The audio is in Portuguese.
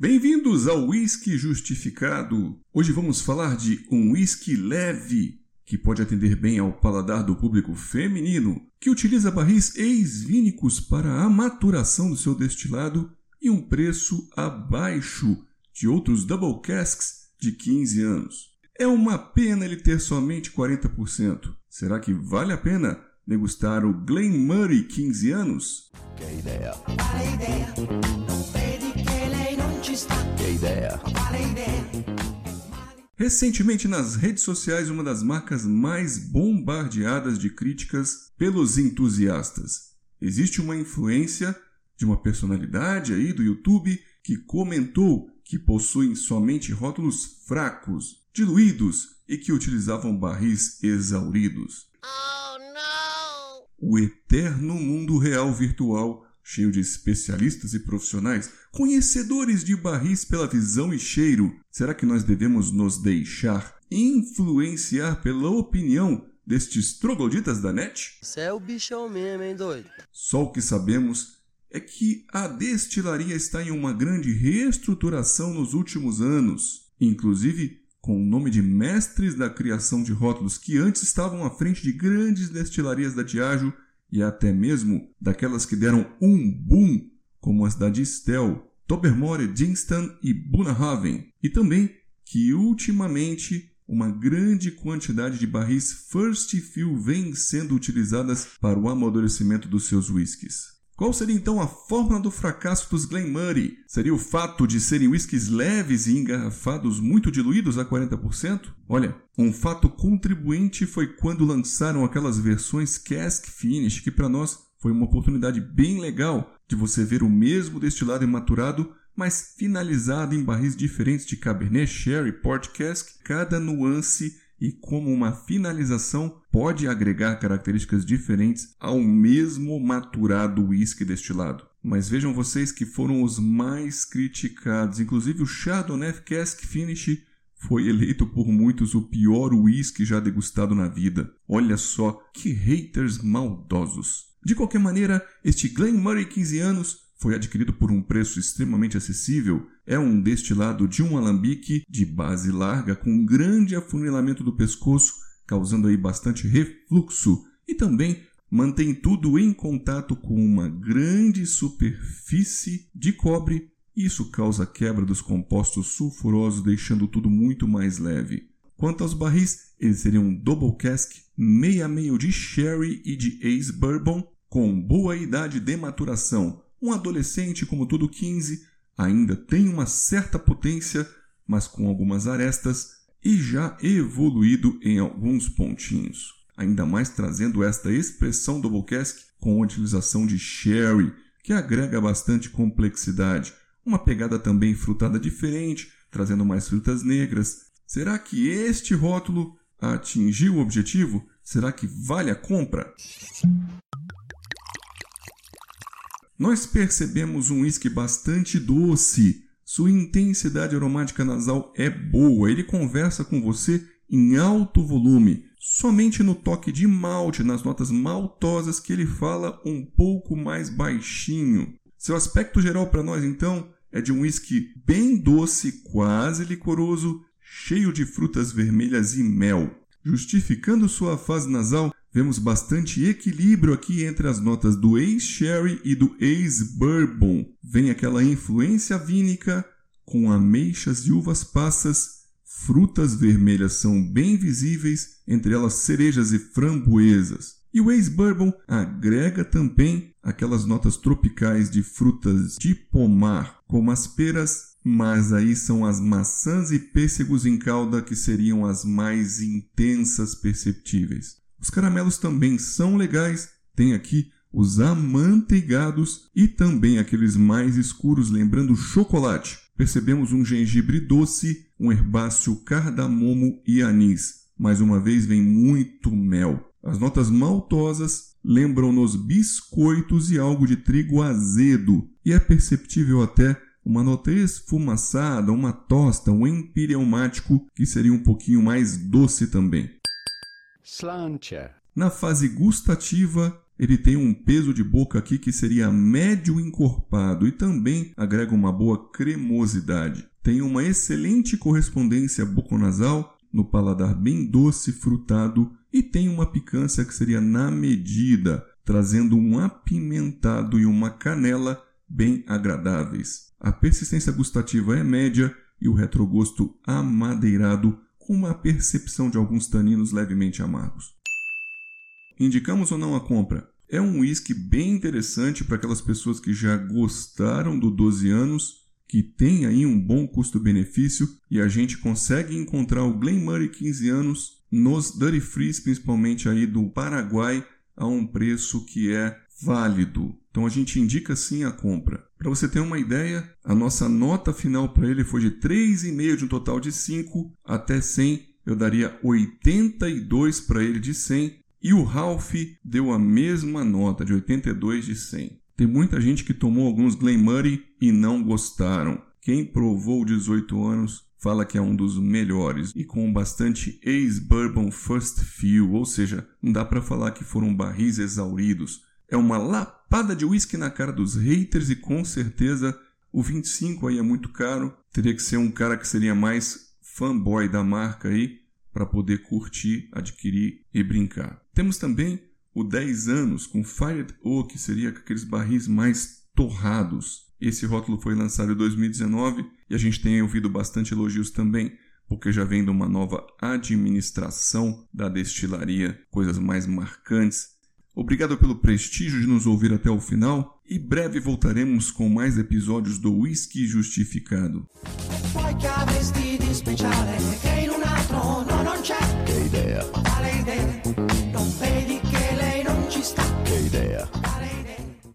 Bem-vindos ao Whisky Justificado. Hoje vamos falar de um whisky leve que pode atender bem ao paladar do público feminino, que utiliza barris ex-vínicos para a maturação do seu destilado e um preço abaixo de outros double casks de 15 anos. É uma pena ele ter somente 40%. Será que vale a pena degustar o Glen Murray 15 anos? Que ideia! Vale ideia! Não pede que ideia! Vale ideia! Recentemente nas redes sociais, uma das marcas mais bombardeadas de críticas pelos entusiastas. Existe uma influência de uma personalidade aí do YouTube que comentou que possuem somente rótulos fracos, diluídos e que utilizavam barris exauridos. Oh, não! O eterno mundo real virtual, cheio de especialistas e profissionais, conhecedores de barris pela visão e cheiro. Será que nós devemos nos deixar influenciar pela opinião destes trogloditas da net? Você é o bichão mesmo, hein, doido? Só o que sabemos é que a destilaria está em uma grande reestruturação nos últimos anos, inclusive com o nome de mestres da criação de rótulos que antes estavam à frente de grandes destilarias da Diageo e até mesmo daquelas que deram um boom, como as da Distel, Tobermory, Dingston e Bunnahaven, e também que ultimamente uma grande quantidade de barris First Fill vem sendo utilizadas para o amadurecimento dos seus whiskies. Qual seria então a fórmula do fracasso dos Glenmurray? Seria o fato de serem whiskies leves e engarrafados muito diluídos a 40%? Olha, um fato contribuinte foi quando lançaram aquelas versões Cask Finish, que para nós foi uma oportunidade bem legal de você ver o mesmo destilado maturado, mas finalizado em barris diferentes de Cabernet, Sherry, Port Cask, cada nuance e como uma finalização pode agregar características diferentes ao mesmo maturado whisky destilado. Mas vejam vocês que foram os mais criticados, inclusive o Chardonnay Cask Finish foi eleito por muitos o pior whisky já degustado na vida. Olha só que haters maldosos. De qualquer maneira, este Glen Murray 15 anos foi adquirido por um preço extremamente acessível, é um destilado de um alambique de base larga com grande afunilamento do pescoço, causando aí bastante refluxo e também mantém tudo em contato com uma grande superfície de cobre. Isso causa quebra dos compostos sulfurosos, deixando tudo muito mais leve. Quanto aos barris, eles seriam double cask, meia meio de sherry e de ace bourbon, com boa idade de maturação, um adolescente, como todo 15, ainda tem uma certa potência, mas com algumas arestas e já evoluído em alguns pontinhos. Ainda mais trazendo esta expressão do cask com a utilização de sherry, que agrega bastante complexidade. Uma pegada também frutada diferente, trazendo mais frutas negras. Será que este rótulo atingiu o objetivo? Será que vale a compra? Nós percebemos um uísque bastante doce. Sua intensidade aromática nasal é boa, ele conversa com você em alto volume, somente no toque de malte, nas notas maltosas que ele fala um pouco mais baixinho. Seu aspecto geral para nós então é de um whisky bem doce, quase licoroso, cheio de frutas vermelhas e mel. Justificando sua fase nasal, vemos bastante equilíbrio aqui entre as notas do Ace Sherry e do Ace Bourbon. Vem aquela influência vínica com ameixas e uvas passas, frutas vermelhas são bem visíveis, entre elas cerejas e framboesas. E o Ace Bourbon agrega também aquelas notas tropicais de frutas de pomar, como as peras, mas aí são as maçãs e pêssegos em calda que seriam as mais intensas perceptíveis. Os caramelos também são legais, tem aqui os amanteigados e também aqueles mais escuros, lembrando chocolate. Percebemos um gengibre doce, um herbáceo cardamomo e anis. Mais uma vez vem muito mel. As notas maltosas lembram-nos biscoitos e algo de trigo azedo, e é perceptível até uma nota esfumaçada, uma tosta, um empireumático que seria um pouquinho mais doce também. Na fase gustativa, ele tem um peso de boca aqui que seria médio encorpado e também agrega uma boa cremosidade. Tem uma excelente correspondência buconasal, no paladar bem doce, frutado e tem uma picância que seria na medida, trazendo um apimentado e uma canela bem agradáveis. A persistência gustativa é média e o retrogosto amadeirado uma percepção de alguns taninos levemente amargos. Indicamos ou não a compra? É um whisky bem interessante para aquelas pessoas que já gostaram do 12 anos, que tem aí um bom custo-benefício e a gente consegue encontrar o Glen Murray 15 anos nos Duty Frees, principalmente aí do Paraguai, a um preço que é válido. Então a gente indica sim a compra. Para você ter uma ideia, a nossa nota final para ele foi de 3,5 de um total de 5 até 100. Eu daria 82 para ele de 100 e o Ralph deu a mesma nota de 82 de 100. Tem muita gente que tomou alguns Glen Murray e não gostaram. Quem provou 18 anos fala que é um dos melhores e com bastante ex-bourbon first fill, ou seja, não dá para falar que foram barris exauridos. É uma lapada de whisky na cara dos haters e com certeza o 25 aí é muito caro. Teria que ser um cara que seria mais fanboy da marca aí para poder curtir, adquirir e brincar. Temos também o 10 anos com Fired Oak, que seria aqueles barris mais torrados. Esse rótulo foi lançado em 2019 e a gente tem ouvido bastante elogios também, porque já vem de uma nova administração da destilaria, coisas mais marcantes. Obrigado pelo prestígio de nos ouvir até o final e breve voltaremos com mais episódios do Whisky Justificado. Che idea. Quale idea? Non vedi che lei non ci sta? Che idea.